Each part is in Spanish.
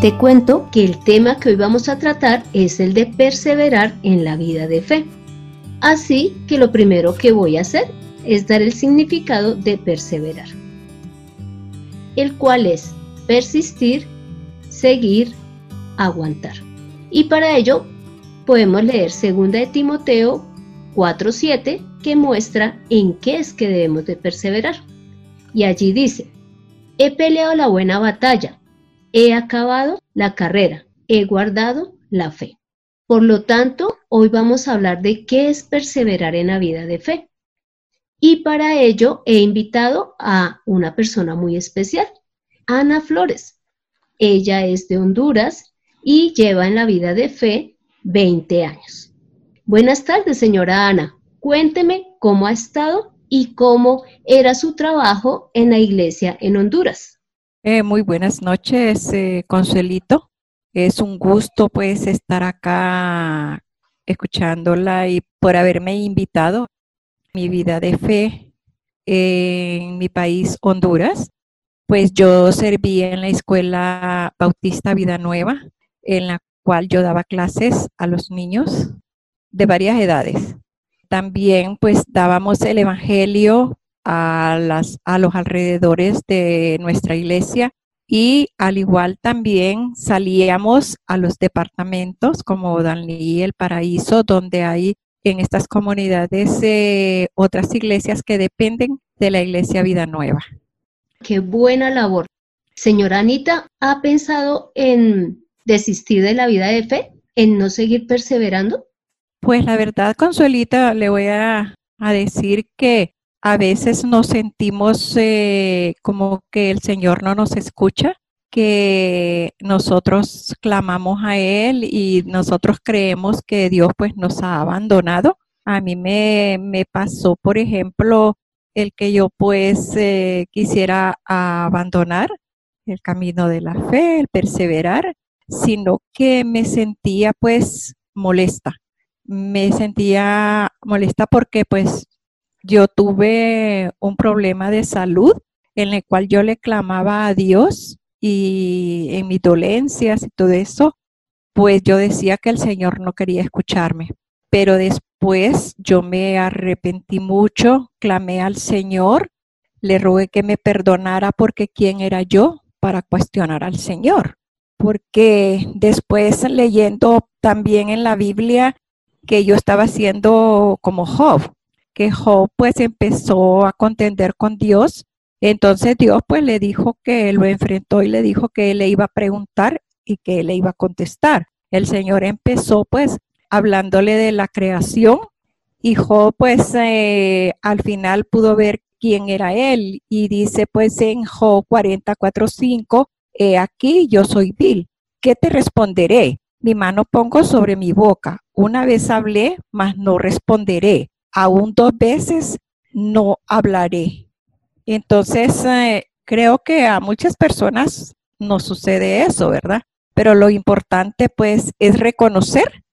Te cuento que el tema que hoy vamos a tratar es el de perseverar en la vida de fe. Así que lo primero que voy a hacer es dar el significado de perseverar, el cual es persistir, seguir, aguantar. Y para ello podemos leer 2 de Timoteo 4:7 que muestra en qué es que debemos de perseverar. Y allí dice, he peleado la buena batalla, he acabado la carrera, he guardado la fe. Por lo tanto, hoy vamos a hablar de qué es perseverar en la vida de fe. Y para ello he invitado a una persona muy especial, Ana Flores. Ella es de Honduras y lleva en la vida de fe 20 años. Buenas tardes, señora Ana. Cuénteme cómo ha estado y cómo era su trabajo en la iglesia en Honduras. Eh, muy buenas noches, eh, Consuelito. Es un gusto pues estar acá escuchándola y por haberme invitado mi vida de fe en mi país, Honduras. Pues yo serví en la escuela Bautista Vida Nueva, en la cual yo daba clases a los niños de varias edades. También pues dábamos el Evangelio a, las, a los alrededores de nuestra iglesia y al igual también salíamos a los departamentos como Danlí, El Paraíso, donde hay en estas comunidades eh, otras iglesias que dependen de la iglesia Vida Nueva. Qué buena labor. Señora Anita, ¿ha pensado en desistir de la vida de fe, en no seguir perseverando? Pues la verdad, Consuelita, le voy a, a decir que a veces nos sentimos eh, como que el Señor no nos escucha, que nosotros clamamos a Él y nosotros creemos que Dios pues nos ha abandonado. A mí me, pasó, por ejemplo, el que yo pues eh, quisiera abandonar el camino de la fe, el perseverar, sino que me sentía pues molesta. Me sentía molesta porque pues yo tuve un problema de salud en el cual yo le clamaba a Dios y en mis dolencias y todo eso, pues yo decía que el Señor no quería escucharme. Pero después yo me arrepentí mucho, clamé al Señor, le rogué que me perdonara porque quién era yo para cuestionar al Señor. Porque después leyendo también en la Biblia que yo estaba haciendo como Job, que Job pues empezó a contender con Dios. Entonces Dios pues le dijo que lo enfrentó y le dijo que le iba a preguntar y que le iba a contestar. El Señor empezó pues hablándole de la creación y Job pues eh, al final pudo ver quién era él y dice pues en Job 44.5, he aquí yo soy vil, ¿qué te responderé? Mi mano pongo sobre mi boca. Una vez hablé, mas no responderé aún dos veces no hablaré. Entonces, eh, creo que a muchas personas no sucede eso, ¿verdad? Pero lo importante pues es reconocer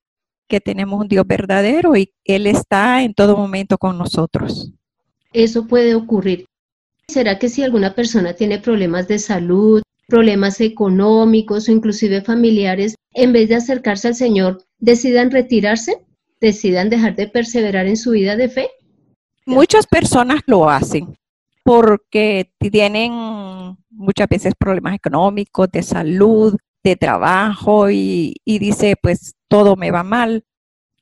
que tenemos un Dios verdadero y Él está en todo momento con nosotros. Eso puede ocurrir. ¿Será que si alguna persona tiene problemas de salud, problemas económicos o inclusive familiares, en vez de acercarse al Señor, decidan retirarse? Decidan dejar de perseverar en su vida de fe? Muchas personas lo hacen porque tienen muchas veces problemas económicos, de salud, de trabajo y, dice, pues todo me va mal.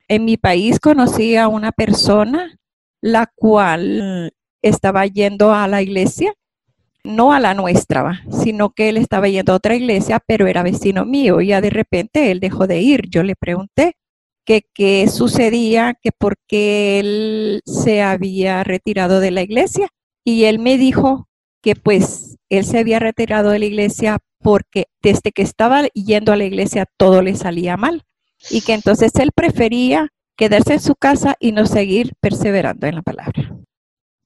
En mi país conocí a una persona la cual estaba yendo a la iglesia, no a la nuestra, sino que él estaba yendo a otra iglesia, pero era vecino mío. Y ya de repente él dejó de ir. Yo le pregunté, que qué sucedía, que por qué él se había retirado de la iglesia. Y él me dijo que pues él se había retirado de la iglesia porque desde que estaba yendo a la iglesia todo le salía mal y que entonces él prefería quedarse en su casa y no seguir perseverando en la palabra.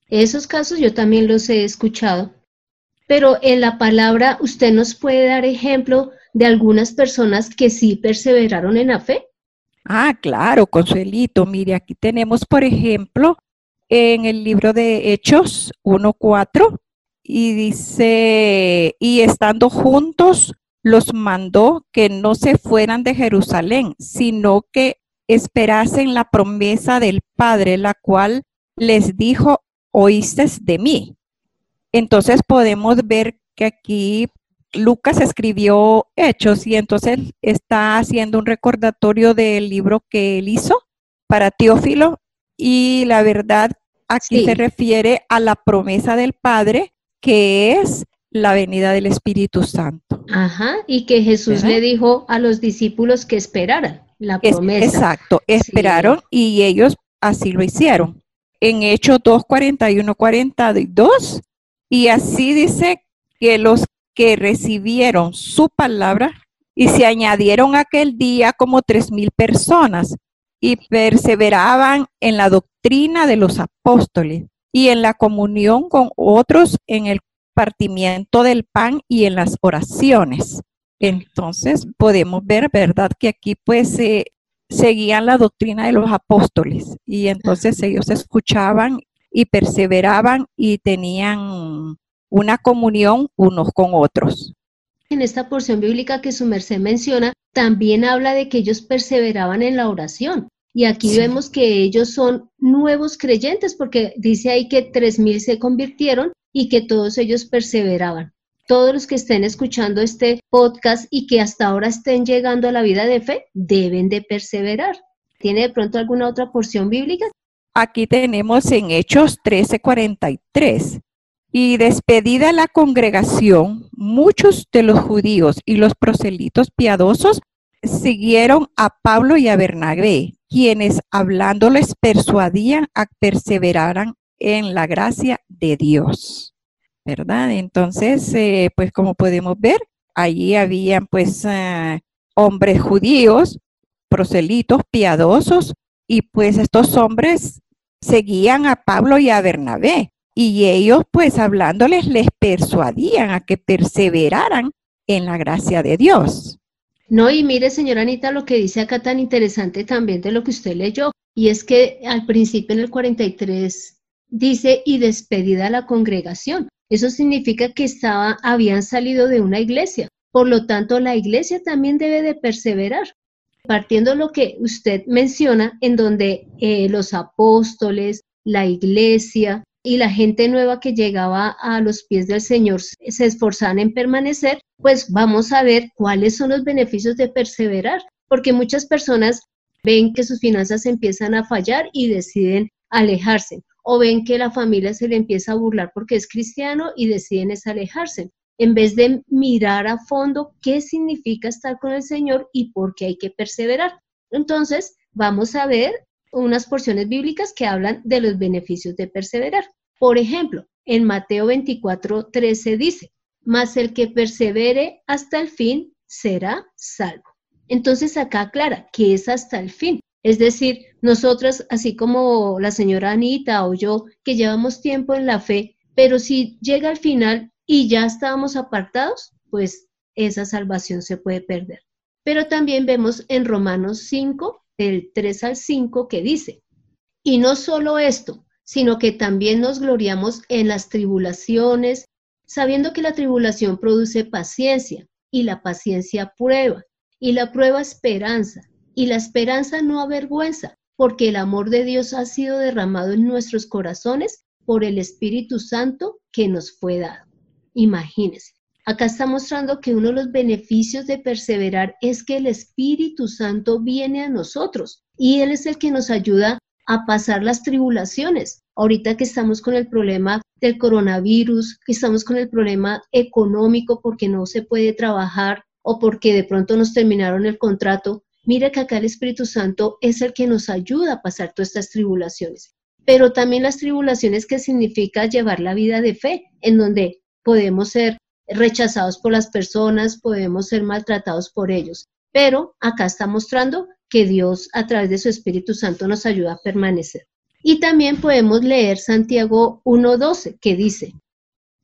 Esos casos yo también los he escuchado, pero en la palabra usted nos puede dar ejemplo de algunas personas que sí perseveraron en la fe. Ah, claro, Consuelito. Mire, aquí tenemos, por ejemplo, en el libro de Hechos 1.4 y dice, y estando juntos, los mandó que no se fueran de Jerusalén, sino que esperasen la promesa del Padre, la cual les dijo, oíste de mí. Entonces podemos ver que aquí Lucas escribió Hechos y entonces está haciendo un recordatorio del libro que él hizo para Teófilo y la verdad aquí se refiere a la promesa del Padre que es la venida del Espíritu Santo. Ajá, y que Jesús le dijo a los discípulos que esperaran la promesa. exacto, esperaron y ellos así lo hicieron. En Hechos 2, 41, 42, y así dice que los que recibieron su palabra y se añadieron aquel día como tres mil personas y perseveraban en la doctrina de los apóstoles y en la comunión con otros en el partimiento del pan y en las oraciones. Entonces podemos ver, ¿verdad? Que aquí pues seguían la doctrina de los apóstoles y entonces ellos escuchaban y perseveraban y tenían una comunión unos con otros. En esta porción bíblica que su merced menciona, también habla de que ellos perseveraban en la oración. Y aquí vemos que ellos son nuevos creyentes, porque dice ahí que tres mil se convirtieron y que todos ellos perseveraban. Todos los que estén escuchando este podcast y que hasta ahora estén llegando a la vida de fe, deben de perseverar. ¿Tiene de pronto alguna otra porción bíblica? Aquí tenemos en Hechos 13:43. Y despedida la congregación, muchos de los judíos y los proselitos piadosos siguieron a Pablo y a Bernabé, quienes hablándoles persuadían a perseveraran en la gracia de Dios. ¿Verdad? Entonces, eh, pues como podemos ver, allí habían pues eh, hombres judíos, proselitos piadosos, y pues estos hombres seguían a Pablo y a Bernabé y ellos pues hablándoles les persuadían a que perseveraran en la gracia de Dios. No, y mire, señora Anita, lo que dice acá tan interesante también de lo que usted leyó, y es que al principio en el 43 dice, y despedida la congregación. Eso significa que estaba, habían salido de una iglesia. Por lo tanto, la iglesia también debe de perseverar. Partiendo lo que usted menciona, en donde eh, los apóstoles, la iglesia, y la gente nueva que llegaba a los pies del Señor se esforzaban en permanecer, pues vamos a ver cuáles son los beneficios de perseverar, porque muchas personas ven que sus finanzas empiezan a fallar y deciden alejarse, o ven que la familia se le empieza a burlar porque es cristiano y deciden es alejarse, en vez de mirar a fondo qué significa estar con el Señor y por qué hay que perseverar. Entonces, vamos a ver unas porciones bíblicas que hablan de los beneficios de perseverar. Por ejemplo, en Mateo 24, 13 dice, mas el que persevere hasta el fin será salvo. Entonces acá aclara que es hasta el fin. Es decir, nosotras, así como la señora Anita o yo, que llevamos tiempo en la fe, pero si llega al final y ya estábamos apartados, pues esa salvación se puede perder. Pero también vemos en Romanos 5, del 3 al 5, que dice, y no solo esto, sino que también nos gloriamos en las tribulaciones, sabiendo que la tribulación produce paciencia, y la paciencia prueba, y la prueba esperanza, y la esperanza no avergüenza, porque el amor de Dios ha sido derramado en nuestros corazones por el Espíritu Santo que nos fue dado. Imagínense, acá está mostrando que uno de los beneficios de perseverar es que el Espíritu Santo viene a nosotros y Él es el que nos ayuda a pasar las tribulaciones. Ahorita que estamos con el problema del coronavirus, que estamos con el problema económico porque no se puede trabajar o porque de pronto nos terminaron el contrato, mira que acá el Espíritu Santo es el que nos ayuda a pasar todas estas tribulaciones. Pero también las tribulaciones que significa llevar la vida de fe, en donde podemos ser rechazados por las personas, podemos ser maltratados por ellos. Pero acá está mostrando que Dios a través de su Espíritu Santo nos ayuda a permanecer. Y también podemos leer Santiago 1.12, que dice,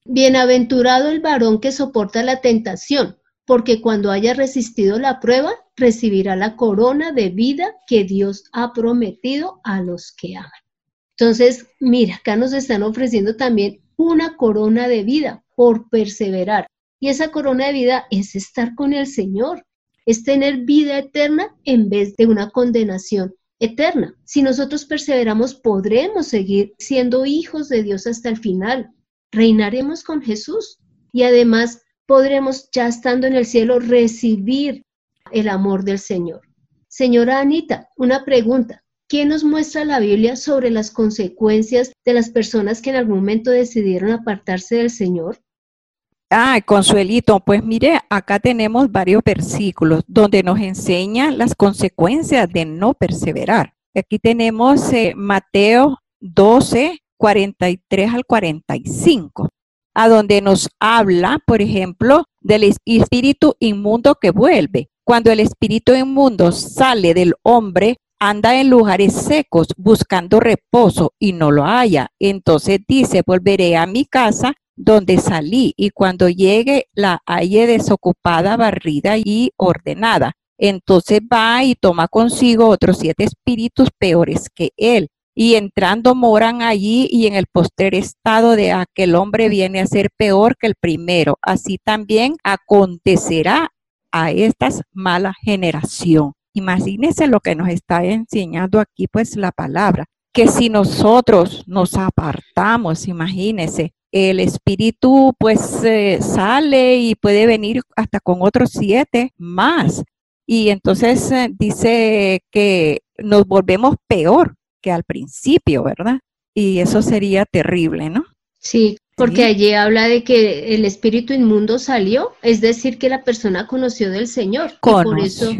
Bienaventurado el varón que soporta la tentación, porque cuando haya resistido la prueba, recibirá la corona de vida que Dios ha prometido a los que aman. Entonces, mira, acá nos están ofreciendo también una corona de vida por perseverar. Y esa corona de vida es estar con el Señor, es tener vida eterna en vez de una condenación eterna. Si nosotros perseveramos, podremos seguir siendo hijos de Dios hasta el final. Reinaremos con Jesús y además podremos, ya estando en el cielo, recibir el amor del Señor. Señora Anita, una pregunta. ¿Qué nos muestra la Biblia sobre las consecuencias de las personas que en algún momento decidieron apartarse del Señor? Ah, Consuelito, pues mire, acá tenemos varios versículos donde nos enseñan las consecuencias de no perseverar. Aquí tenemos eh, Mateo 12, 43 al 45, a donde nos habla, por ejemplo, del espíritu inmundo que vuelve. Cuando el espíritu inmundo sale del hombre, anda en lugares secos buscando reposo y no lo haya. Entonces dice, volveré a mi casa donde salí y cuando llegue la halle desocupada, barrida y ordenada. Entonces va y toma consigo otros siete espíritus peores que él. Y entrando moran allí y en el postrer estado de aquel hombre viene a ser peor que el primero. Así también acontecerá a esta mala generación. Imagínense lo que nos está enseñando aquí, pues la palabra, que si nosotros nos apartamos, imagínense, el espíritu pues eh, sale y puede venir hasta con otros siete más. Y entonces eh, dice que nos volvemos peor que al principio, ¿verdad? Y eso sería terrible, ¿no? Sí, porque allí habla de que el espíritu inmundo salió, es decir, que la persona conoció del Señor. por eso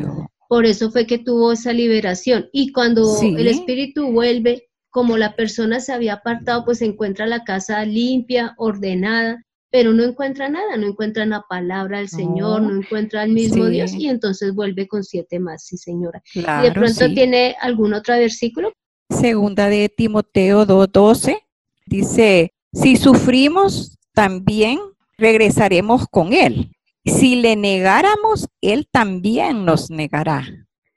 por eso fue que tuvo esa liberación. Y cuando el espíritu vuelve, como la persona se había apartado, pues encuentra la casa limpia, ordenada, pero no encuentra nada, no encuentra la palabra del Señor, no encuentra al mismo Dios y entonces vuelve con siete más, sí señora. y de pronto tiene algún otro versículo. Segunda de Timoteo 2.12 dice, si sufrimos, también regresaremos con Él. Si le negáramos, Él también nos negará.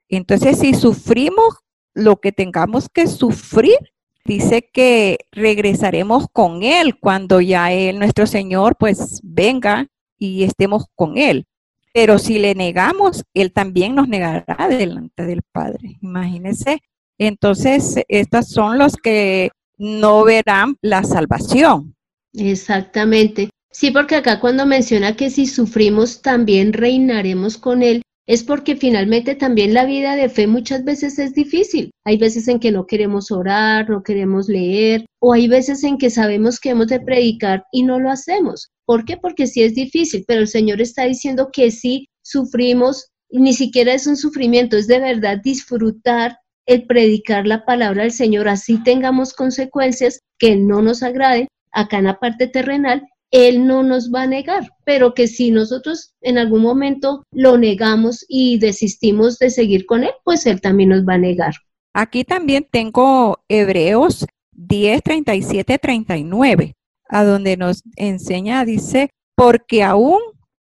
Entonces, si sufrimos lo que tengamos que sufrir, dice que regresaremos con Él cuando ya Él, nuestro Señor, pues venga y estemos con Él. Pero si le negamos, Él también nos negará delante del Padre. Imagínense. Entonces, estos son los que no verán la salvación. Exactamente. Sí, porque acá cuando menciona que si sufrimos también reinaremos con Él, es porque finalmente también la vida de fe muchas veces es difícil. Hay veces en que no queremos orar, no queremos leer, o hay veces en que sabemos que hemos de predicar y no lo hacemos. ¿Por qué? Porque sí es difícil, pero el Señor está diciendo que si sufrimos, ni siquiera es un sufrimiento, es de verdad disfrutar el predicar la palabra del Señor, así tengamos consecuencias que no nos agraden acá en la parte terrenal, él no nos va a negar, pero que si nosotros en algún momento lo negamos y desistimos de seguir con Él, pues Él también nos va a negar. Aquí también tengo Hebreos 10, 37, 39, a donde nos enseña, dice, porque aún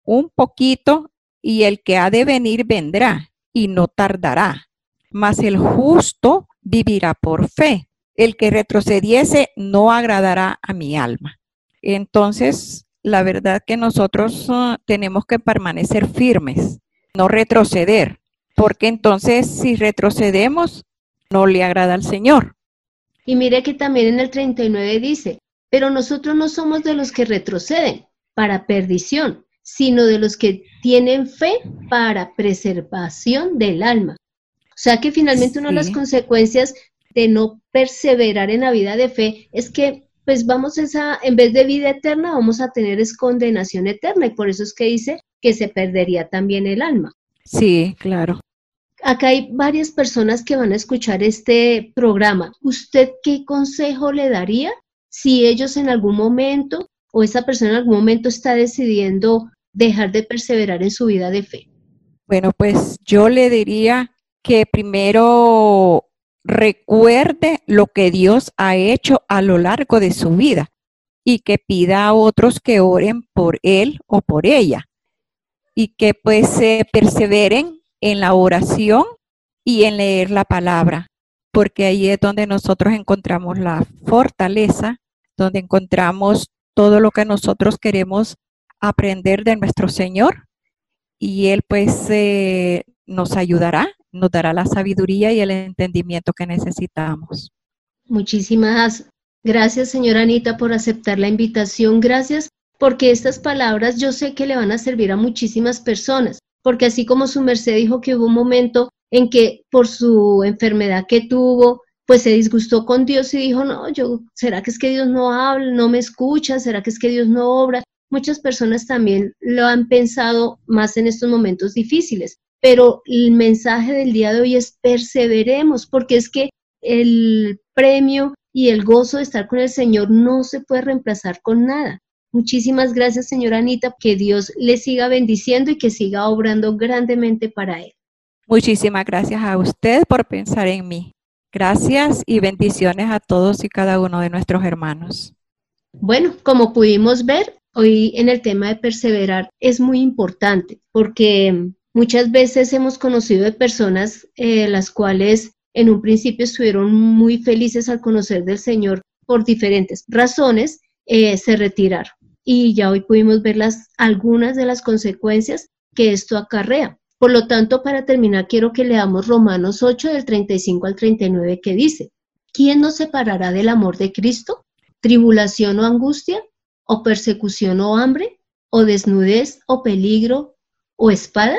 un poquito y el que ha de venir vendrá y no tardará, mas el justo vivirá por fe. El que retrocediese no agradará a mi alma. Entonces, la verdad que nosotros ah, tenemos que permanecer firmes, no retroceder, porque entonces si retrocedemos, no le agrada al Señor. Y mire que también en el 39 dice, pero nosotros no somos de los que retroceden para perdición, sino de los que tienen fe para preservación del alma. O sea que finalmente una de las consecuencias de no perseverar en la vida de fe es que pues vamos esa, en vez de vida eterna, vamos a tener es condenación eterna y por eso es que dice que se perdería también el alma. Sí, claro. Acá hay varias personas que van a escuchar este programa. ¿Usted qué consejo le daría si ellos en algún momento o esa persona en algún momento está decidiendo dejar de perseverar en su vida de fe? Bueno, pues yo le diría que primero recuerde lo que Dios ha hecho a lo largo de su vida y que pida a otros que oren por él o por ella. Y que pues se perseveren en la oración y en leer la palabra, porque ahí es donde nosotros encontramos la fortaleza, donde encontramos todo lo que nosotros queremos aprender de nuestro Señor y Él pues eh, nos ayudará, nos dará la sabiduría y el entendimiento que necesitamos. Muchísimas gracias, señora Anita, por aceptar la invitación. Gracias porque estas palabras yo sé que le van a servir a muchísimas personas, porque así como su merced dijo que hubo un momento en que por su enfermedad que tuvo, pues se disgustó con Dios y dijo, no, yo, ¿será que es que Dios no habla, no me escucha? ¿Será que es que Dios no obra? Muchas personas también lo han pensado más en estos momentos difíciles, pero el mensaje del día de hoy es perseveremos, porque es que el premio y el gozo de estar con el Señor no se puede reemplazar con nada. Muchísimas gracias, señora Anita, que Dios le siga bendiciendo y que siga obrando grandemente para él. Muchísimas gracias a usted por pensar en mí. Gracias y bendiciones a todos y cada uno de nuestros hermanos. Bueno, como pudimos ver, hoy en el tema de perseverar es muy importante porque muchas veces hemos conocido de personas eh, las cuales en un principio estuvieron muy felices al conocer del Señor por diferentes razones, eh, se retiraron. Y ya hoy pudimos ver las, algunas de las consecuencias que esto acarrea. Por lo tanto, para terminar, quiero que leamos Romanos 8 del 35 al 39 que dice, ¿quién nos separará del amor de Cristo? ¿Tribulación o angustia? o persecución o hambre, o desnudez o peligro o espada?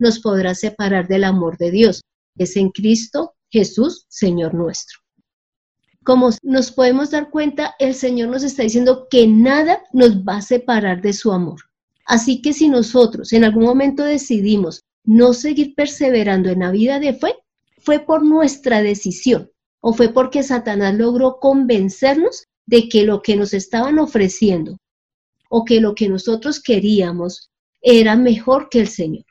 nos podrá separar del amor de Dios. Es en Cristo Jesús, Señor nuestro. Como nos podemos dar cuenta, el Señor nos está diciendo que nada nos va a separar de su amor. Así que si nosotros en algún momento decidimos no seguir perseverando en la vida de fe, fue por nuestra decisión, ¿O fue porque Satanás logró convencernos de que lo que nos estaban ofreciendo o que lo que nosotros queríamos era mejor que el Señor?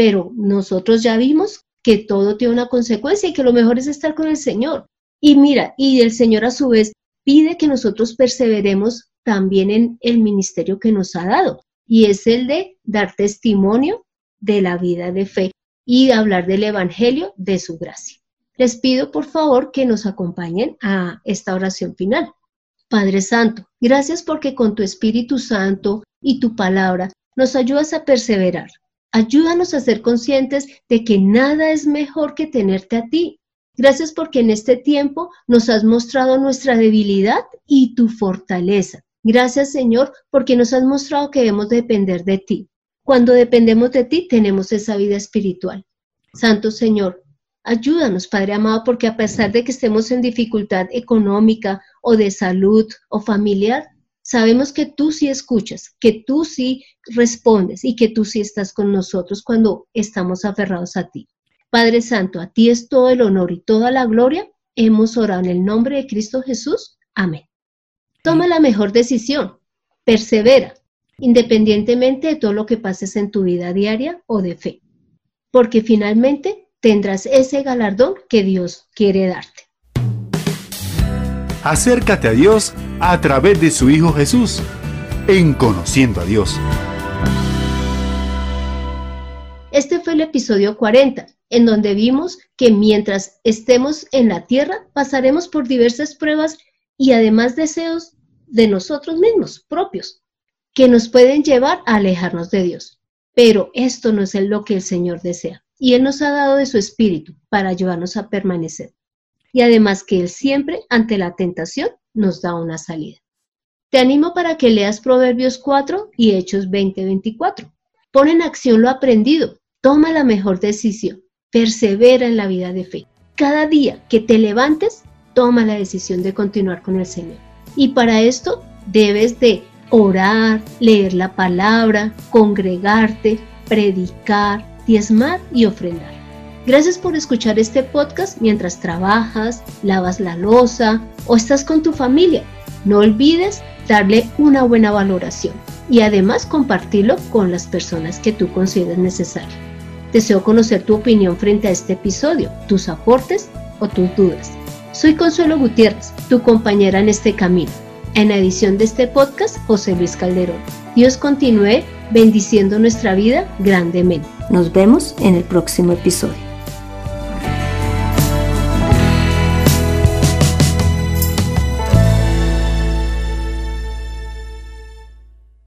Pero nosotros ya vimos que todo tiene una consecuencia y que lo mejor es estar con el Señor. Y mira, y el Señor a su vez pide que nosotros perseveremos también en el ministerio que nos ha dado, y es el de dar testimonio de la vida de fe y hablar del Evangelio de su gracia les pido por favor que nos acompañen a esta oración final. Padre Santo, gracias porque con tu Espíritu Santo y tu palabra nos ayudas a perseverar. Ayúdanos a ser conscientes de que nada es mejor que tenerte a ti. Gracias porque en este tiempo nos has mostrado nuestra debilidad y tu fortaleza. Gracias Señor porque nos has mostrado que debemos depender de ti. Cuando dependemos de ti tenemos esa vida espiritual. Santo Señor, Ayúdanos, Padre amado, porque a pesar de que estemos en dificultad económica o de salud o familiar, sabemos que tú sí escuchas, que tú sí respondes y que tú sí estás con nosotros cuando estamos aferrados a ti. Padre Santo, a ti es todo el honor y toda la gloria. Hemos orado en el nombre de Cristo Jesús. Amén. Toma la mejor decisión. Persevera, independientemente de todo lo que pases en tu vida diaria o de fe. Porque finalmente tendrás ese galardón que Dios quiere darte. Acércate a Dios a través de su Hijo Jesús, en Conociendo a Dios. Este fue el episodio 40, en donde vimos que mientras estemos en la tierra pasaremos por diversas pruebas y además deseos de nosotros mismos, propios, que nos pueden llevar a alejarnos de Dios. Pero esto no es lo que el Señor desea y Él nos ha dado de su espíritu para ayudarnos a permanecer. Y además que Él siempre, ante la tentación, nos da una salida. Te animo para que leas Proverbios 4 y Hechos 20:24. Pon en acción lo aprendido, toma la mejor decisión, persevera en la vida de fe. Cada día que te levantes, toma la decisión de continuar con el Señor. Y para esto debes de orar, leer la palabra, congregarte, predicar, diezmar y ofrendar. Gracias por escuchar este podcast mientras trabajas, lavas la losa o estás con tu familia. No olvides darle una buena valoración y además compartirlo con las personas que tú consideres necesario. Deseo conocer tu opinión frente a este episodio, tus aportes o tus dudas. Soy Consuelo Gutiérrez, tu compañera en este camino. En la edición de este podcast, José Luis Calderón. Dios continúe bendiciendo nuestra vida grandemente. Nos vemos en el próximo episodio.